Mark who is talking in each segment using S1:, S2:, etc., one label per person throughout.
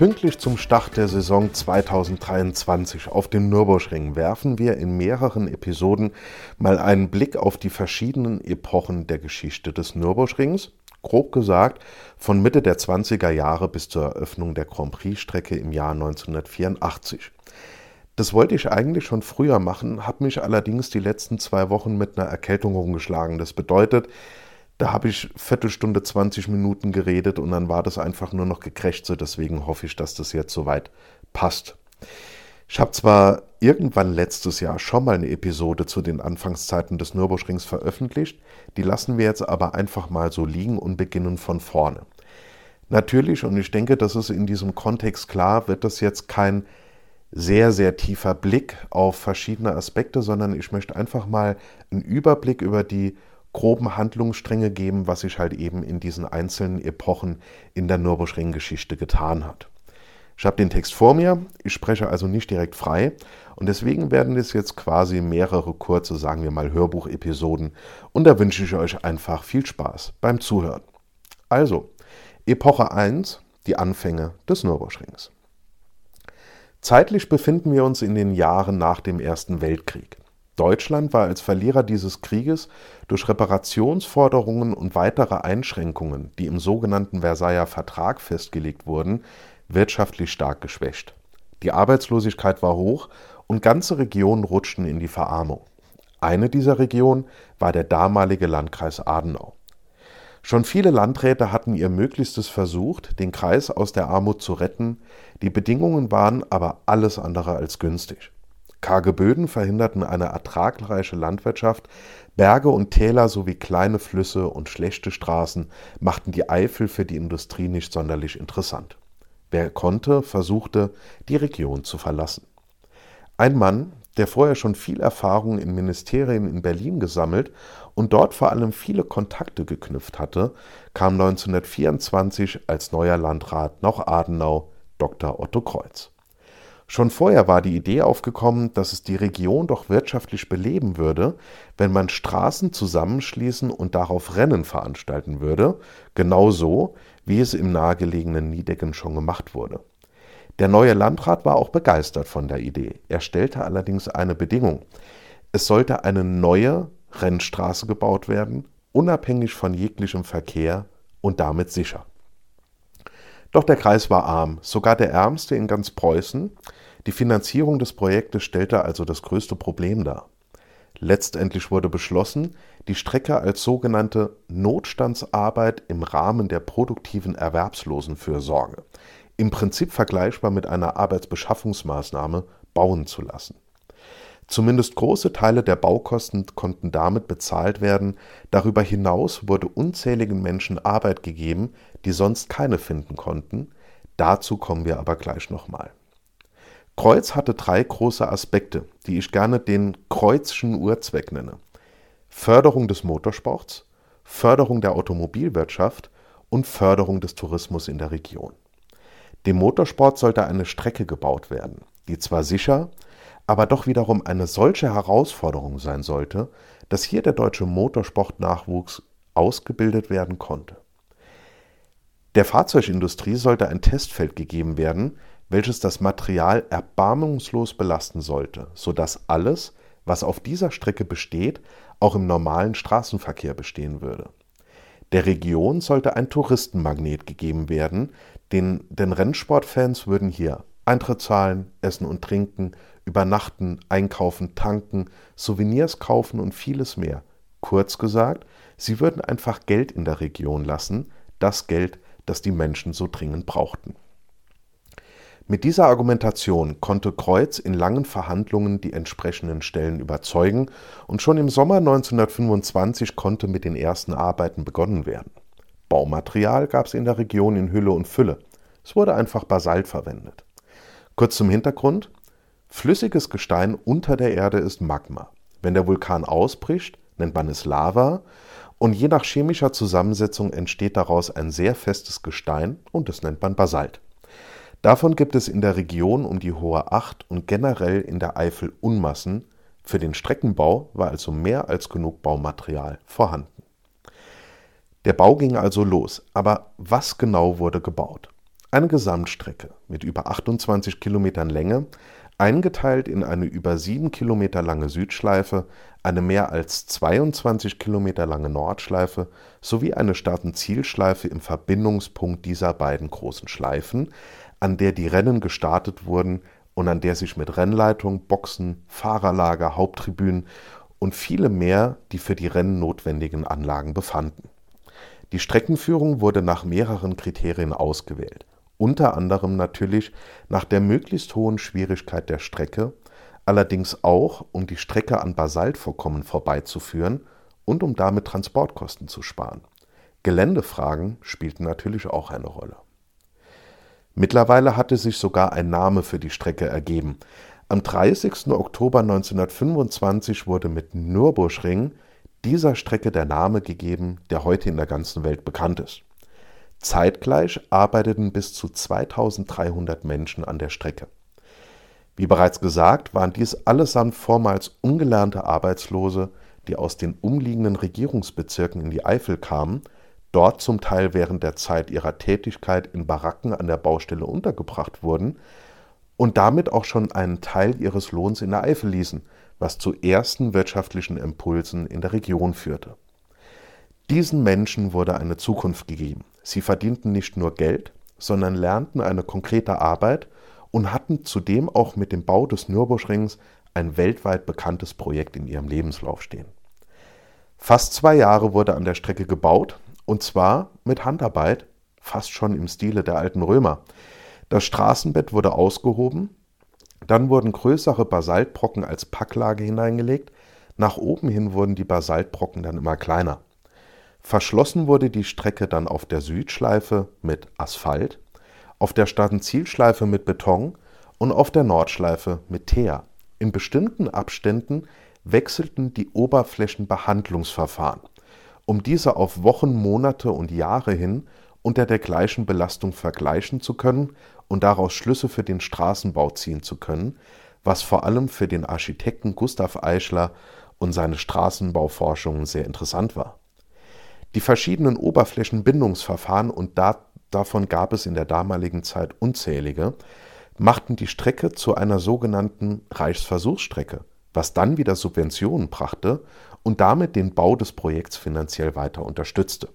S1: Pünktlich zum Start der Saison 2023 auf dem Nürburgring werfen wir in mehreren Episoden mal einen Blick auf die verschiedenen Epochen der Geschichte des Nürburgrings, grob gesagt von Mitte der 20er Jahre bis zur Eröffnung der Grand Prix-Strecke im Jahr 1984. Das wollte ich eigentlich schon früher machen, habe mich allerdings die letzten zwei Wochen mit einer Erkältung rumgeschlagen. Das bedeutet, da habe ich Viertelstunde, 20 Minuten geredet und dann war das einfach nur noch gekrächze. Deswegen hoffe ich, dass das jetzt soweit passt. Ich habe zwar irgendwann letztes Jahr schon mal eine Episode zu den Anfangszeiten des Nürburgrings veröffentlicht, die lassen wir jetzt aber einfach mal so liegen und beginnen von vorne. Natürlich, und ich denke, das ist in diesem Kontext klar, wird das jetzt kein sehr, sehr tiefer Blick auf verschiedene Aspekte, sondern ich möchte einfach mal einen Überblick über die groben Handlungsstränge geben, was sich halt eben in diesen einzelnen Epochen in der Nürburgring-Geschichte getan hat. Ich habe den Text vor mir, ich spreche also nicht direkt frei und deswegen werden es jetzt quasi mehrere kurze, sagen wir mal, Hörbuchepisoden und da wünsche ich euch einfach viel Spaß beim Zuhören. Also, Epoche 1, die Anfänge des Nürburgrings. Zeitlich befinden wir uns in den Jahren nach dem Ersten Weltkrieg. Deutschland war als Verlierer dieses Krieges durch Reparationsforderungen und weitere Einschränkungen, die im sogenannten Versailler Vertrag festgelegt wurden, wirtschaftlich stark geschwächt. Die Arbeitslosigkeit war hoch und ganze Regionen rutschten in die Verarmung. Eine dieser Regionen war der damalige Landkreis Adenau. Schon viele Landräte hatten ihr Möglichstes versucht, den Kreis aus der Armut zu retten, die Bedingungen waren aber alles andere als günstig. Karge Böden verhinderten eine ertragreiche Landwirtschaft, Berge und Täler sowie kleine Flüsse und schlechte Straßen machten die Eifel für die Industrie nicht sonderlich interessant. Wer konnte, versuchte, die Region zu verlassen. Ein Mann, der vorher schon viel Erfahrung in Ministerien in Berlin gesammelt und dort vor allem viele Kontakte geknüpft hatte, kam 1924 als neuer Landrat nach Adenau, Dr. Otto Kreuz. Schon vorher war die Idee aufgekommen, dass es die Region doch wirtschaftlich beleben würde, wenn man Straßen zusammenschließen und darauf Rennen veranstalten würde, genauso wie es im nahegelegenen Niedecken schon gemacht wurde. Der neue Landrat war auch begeistert von der Idee. Er stellte allerdings eine Bedingung. Es sollte eine neue Rennstraße gebaut werden, unabhängig von jeglichem Verkehr und damit sicher. Doch der Kreis war arm, sogar der ärmste in ganz Preußen. Die Finanzierung des Projektes stellte also das größte Problem dar. Letztendlich wurde beschlossen, die Strecke als sogenannte Notstandsarbeit im Rahmen der produktiven Erwerbslosenfürsorge, im Prinzip vergleichbar mit einer Arbeitsbeschaffungsmaßnahme, bauen zu lassen. Zumindest große Teile der Baukosten konnten damit bezahlt werden, darüber hinaus wurde unzähligen Menschen Arbeit gegeben, die sonst keine finden konnten, dazu kommen wir aber gleich nochmal. Kreuz hatte drei große Aspekte, die ich gerne den Kreuzschen Urzweck nenne. Förderung des Motorsports, Förderung der Automobilwirtschaft und Förderung des Tourismus in der Region. Dem Motorsport sollte eine Strecke gebaut werden, die zwar sicher, aber doch wiederum eine solche Herausforderung sein sollte, dass hier der deutsche Motorsportnachwuchs ausgebildet werden konnte. Der Fahrzeugindustrie sollte ein Testfeld gegeben werden, welches das Material erbarmungslos belasten sollte, sodass alles, was auf dieser Strecke besteht, auch im normalen Straßenverkehr bestehen würde. Der Region sollte ein Touristenmagnet gegeben werden, denn, denn Rennsportfans würden hier Eintritt zahlen, essen und trinken, übernachten, einkaufen, tanken, Souvenirs kaufen und vieles mehr. Kurz gesagt, sie würden einfach Geld in der Region lassen, das Geld, das die Menschen so dringend brauchten. Mit dieser Argumentation konnte Kreuz in langen Verhandlungen die entsprechenden Stellen überzeugen und schon im Sommer 1925 konnte mit den ersten Arbeiten begonnen werden. Baumaterial gab es in der Region in Hülle und Fülle. Es wurde einfach Basalt verwendet. Kurz zum Hintergrund. Flüssiges Gestein unter der Erde ist Magma. Wenn der Vulkan ausbricht, nennt man es Lava und je nach chemischer Zusammensetzung entsteht daraus ein sehr festes Gestein und das nennt man Basalt. Davon gibt es in der Region um die Hohe Acht und generell in der Eifel Unmassen. Für den Streckenbau war also mehr als genug Baumaterial vorhanden. Der Bau ging also los, aber was genau wurde gebaut? Eine Gesamtstrecke mit über 28 Kilometern Länge, eingeteilt in eine über 7 Kilometer lange Südschleife, eine mehr als 22 Kilometer lange Nordschleife sowie eine Start- und Zielschleife im Verbindungspunkt dieser beiden großen Schleifen, an der die Rennen gestartet wurden und an der sich mit Rennleitung, Boxen, Fahrerlager, Haupttribünen und viele mehr die für die Rennen notwendigen Anlagen befanden. Die Streckenführung wurde nach mehreren Kriterien ausgewählt, unter anderem natürlich nach der möglichst hohen Schwierigkeit der Strecke, allerdings auch, um die Strecke an Basaltvorkommen vorbeizuführen und um damit Transportkosten zu sparen. Geländefragen spielten natürlich auch eine Rolle. Mittlerweile hatte sich sogar ein Name für die Strecke ergeben. Am 30. Oktober 1925 wurde mit Nürburgring dieser Strecke der Name gegeben, der heute in der ganzen Welt bekannt ist. Zeitgleich arbeiteten bis zu 2300 Menschen an der Strecke. Wie bereits gesagt, waren dies allesamt vormals ungelernte Arbeitslose, die aus den umliegenden Regierungsbezirken in die Eifel kamen dort zum Teil während der Zeit ihrer Tätigkeit in Baracken an der Baustelle untergebracht wurden und damit auch schon einen Teil ihres Lohns in der Eifel ließen, was zu ersten wirtschaftlichen Impulsen in der Region führte. Diesen Menschen wurde eine Zukunft gegeben. Sie verdienten nicht nur Geld, sondern lernten eine konkrete Arbeit und hatten zudem auch mit dem Bau des Nürburgrings ein weltweit bekanntes Projekt in ihrem Lebenslauf stehen. Fast zwei Jahre wurde an der Strecke gebaut und zwar mit Handarbeit, fast schon im Stile der alten Römer. Das Straßenbett wurde ausgehoben, dann wurden größere Basaltbrocken als Packlage hineingelegt, nach oben hin wurden die Basaltbrocken dann immer kleiner. Verschlossen wurde die Strecke dann auf der Südschleife mit Asphalt, auf der Stadtzielschleife mit Beton und auf der Nordschleife mit Teer. In bestimmten Abständen wechselten die Oberflächenbehandlungsverfahren um diese auf Wochen, Monate und Jahre hin unter der gleichen Belastung vergleichen zu können und daraus Schlüsse für den Straßenbau ziehen zu können, was vor allem für den Architekten Gustav Eichler und seine Straßenbauforschungen sehr interessant war. Die verschiedenen Oberflächenbindungsverfahren, und da, davon gab es in der damaligen Zeit unzählige, machten die Strecke zu einer sogenannten Reichsversuchsstrecke, was dann wieder Subventionen brachte und damit den Bau des Projekts finanziell weiter unterstützte.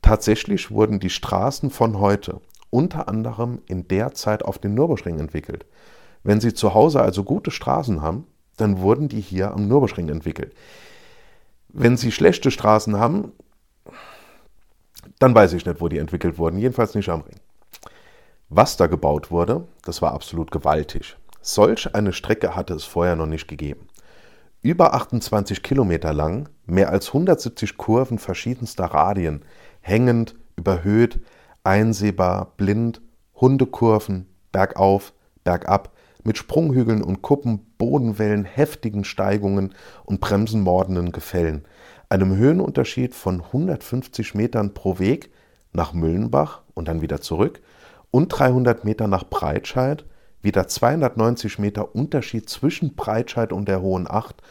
S1: Tatsächlich wurden die Straßen von heute unter anderem in der Zeit auf dem Nürburgring entwickelt. Wenn Sie zu Hause also gute Straßen haben, dann wurden die hier am Nürburgring entwickelt. Wenn Sie schlechte Straßen haben, dann weiß ich nicht, wo die entwickelt wurden, jedenfalls nicht am Ring. Was da gebaut wurde, das war absolut gewaltig. Solch eine Strecke hatte es vorher noch nicht gegeben. Über 28 Kilometer lang, mehr als 170 Kurven verschiedenster Radien, hängend, überhöht, einsehbar, blind, Hundekurven, bergauf, bergab, mit Sprunghügeln und Kuppen, Bodenwellen, heftigen Steigungen und bremsenmordenden Gefällen, einem Höhenunterschied von 150 Metern pro Weg nach Müllenbach und dann wieder zurück und 300 Meter nach Breitscheid wieder 290 Meter Unterschied zwischen Breitscheid und der Hohen Acht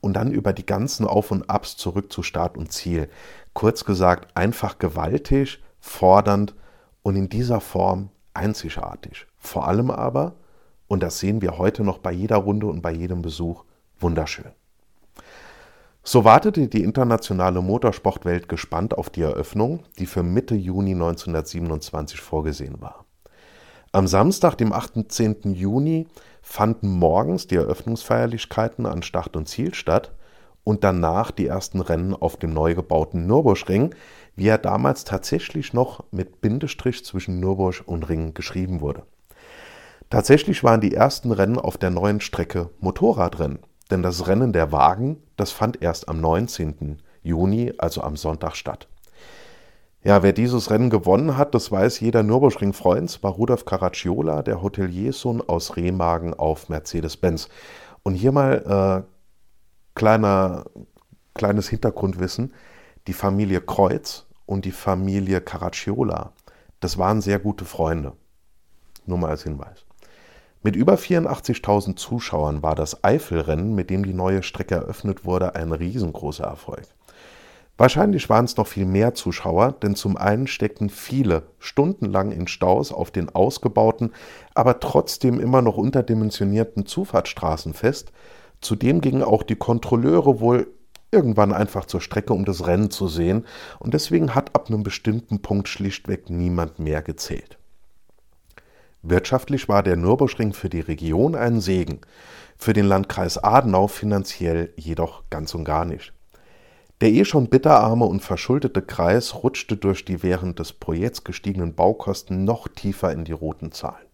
S1: und dann über die ganzen Auf und Abs zurück zu Start und Ziel. Kurz gesagt, einfach gewaltig, fordernd und in dieser Form einzigartig. Vor allem aber, und das sehen wir heute noch bei jeder Runde und bei jedem Besuch, wunderschön. So wartete die internationale Motorsportwelt gespannt auf die Eröffnung, die für Mitte Juni 1927 vorgesehen war. Am Samstag, dem 18. Juni, fanden morgens die Eröffnungsfeierlichkeiten an Start und Ziel statt und danach die ersten Rennen auf dem neu gebauten Nürburgring, wie er damals tatsächlich noch mit Bindestrich zwischen Nürburg und Ring geschrieben wurde. Tatsächlich waren die ersten Rennen auf der neuen Strecke Motorradrennen, denn das Rennen der Wagen, das fand erst am 19. Juni, also am Sonntag statt. Ja, wer dieses Rennen gewonnen hat, das weiß jeder Nürburgring-Freund, war Rudolf Caracciola, der Hoteliersohn aus Remagen auf Mercedes-Benz. Und hier mal äh, kleiner kleines Hintergrundwissen, die Familie Kreuz und die Familie Caracciola, das waren sehr gute Freunde. Nur mal als Hinweis. Mit über 84.000 Zuschauern war das Eifelrennen, mit dem die neue Strecke eröffnet wurde, ein riesengroßer Erfolg. Wahrscheinlich waren es noch viel mehr Zuschauer, denn zum einen steckten viele stundenlang in Staus auf den ausgebauten, aber trotzdem immer noch unterdimensionierten Zufahrtsstraßen fest. Zudem gingen auch die Kontrolleure wohl irgendwann einfach zur Strecke, um das Rennen zu sehen, und deswegen hat ab einem bestimmten Punkt schlichtweg niemand mehr gezählt. Wirtschaftlich war der Nürburgring für die Region ein Segen, für den Landkreis Adenau finanziell jedoch ganz und gar nicht. Der eh schon bitterarme und verschuldete Kreis rutschte durch die während des Projekts gestiegenen Baukosten noch tiefer in die roten Zahlen.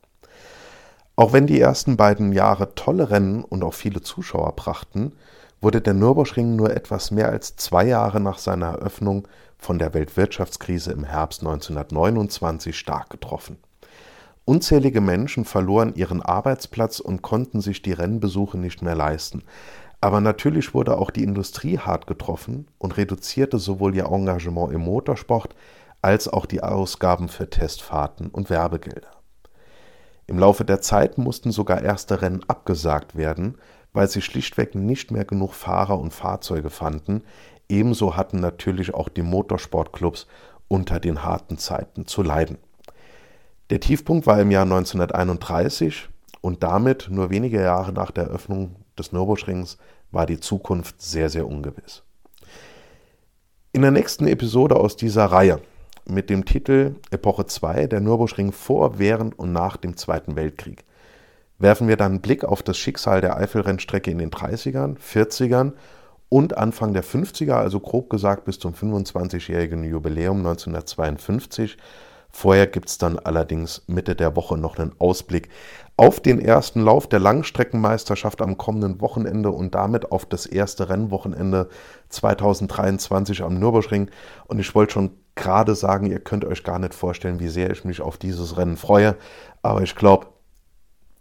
S1: Auch wenn die ersten beiden Jahre tolle Rennen und auch viele Zuschauer brachten, wurde der Nürburgring nur etwas mehr als zwei Jahre nach seiner Eröffnung von der Weltwirtschaftskrise im Herbst 1929 stark getroffen. Unzählige Menschen verloren ihren Arbeitsplatz und konnten sich die Rennbesuche nicht mehr leisten. Aber natürlich wurde auch die Industrie hart getroffen und reduzierte sowohl ihr Engagement im Motorsport als auch die Ausgaben für Testfahrten und Werbegelder. Im Laufe der Zeit mussten sogar erste Rennen abgesagt werden, weil sie schlichtweg nicht mehr genug Fahrer und Fahrzeuge fanden. Ebenso hatten natürlich auch die Motorsportclubs unter den harten Zeiten zu leiden. Der Tiefpunkt war im Jahr 1931 und damit nur wenige Jahre nach der Eröffnung des Nürburgrings war die Zukunft sehr, sehr ungewiss. In der nächsten Episode aus dieser Reihe mit dem Titel Epoche 2, der Nürburgring vor, während und nach dem Zweiten Weltkrieg, werfen wir dann einen Blick auf das Schicksal der Eifelrennstrecke in den 30ern, 40ern und Anfang der 50er, also grob gesagt bis zum 25-jährigen Jubiläum 1952 Vorher gibt es dann allerdings Mitte der Woche noch einen Ausblick auf den ersten Lauf der Langstreckenmeisterschaft am kommenden Wochenende und damit auf das erste Rennwochenende 2023 am Nürburgring. Und ich wollte schon gerade sagen, ihr könnt euch gar nicht vorstellen, wie sehr ich mich auf dieses Rennen freue. Aber ich glaube,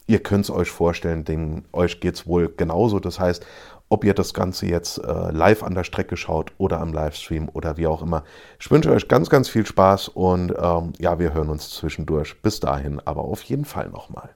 S1: ihr könnt es euch vorstellen, denn euch geht es wohl genauso. Das heißt, ob ihr das Ganze jetzt äh, live an der Strecke schaut oder am Livestream oder wie auch immer. Ich wünsche euch ganz, ganz viel Spaß und ähm, ja, wir hören uns zwischendurch. Bis dahin, aber auf jeden Fall nochmal.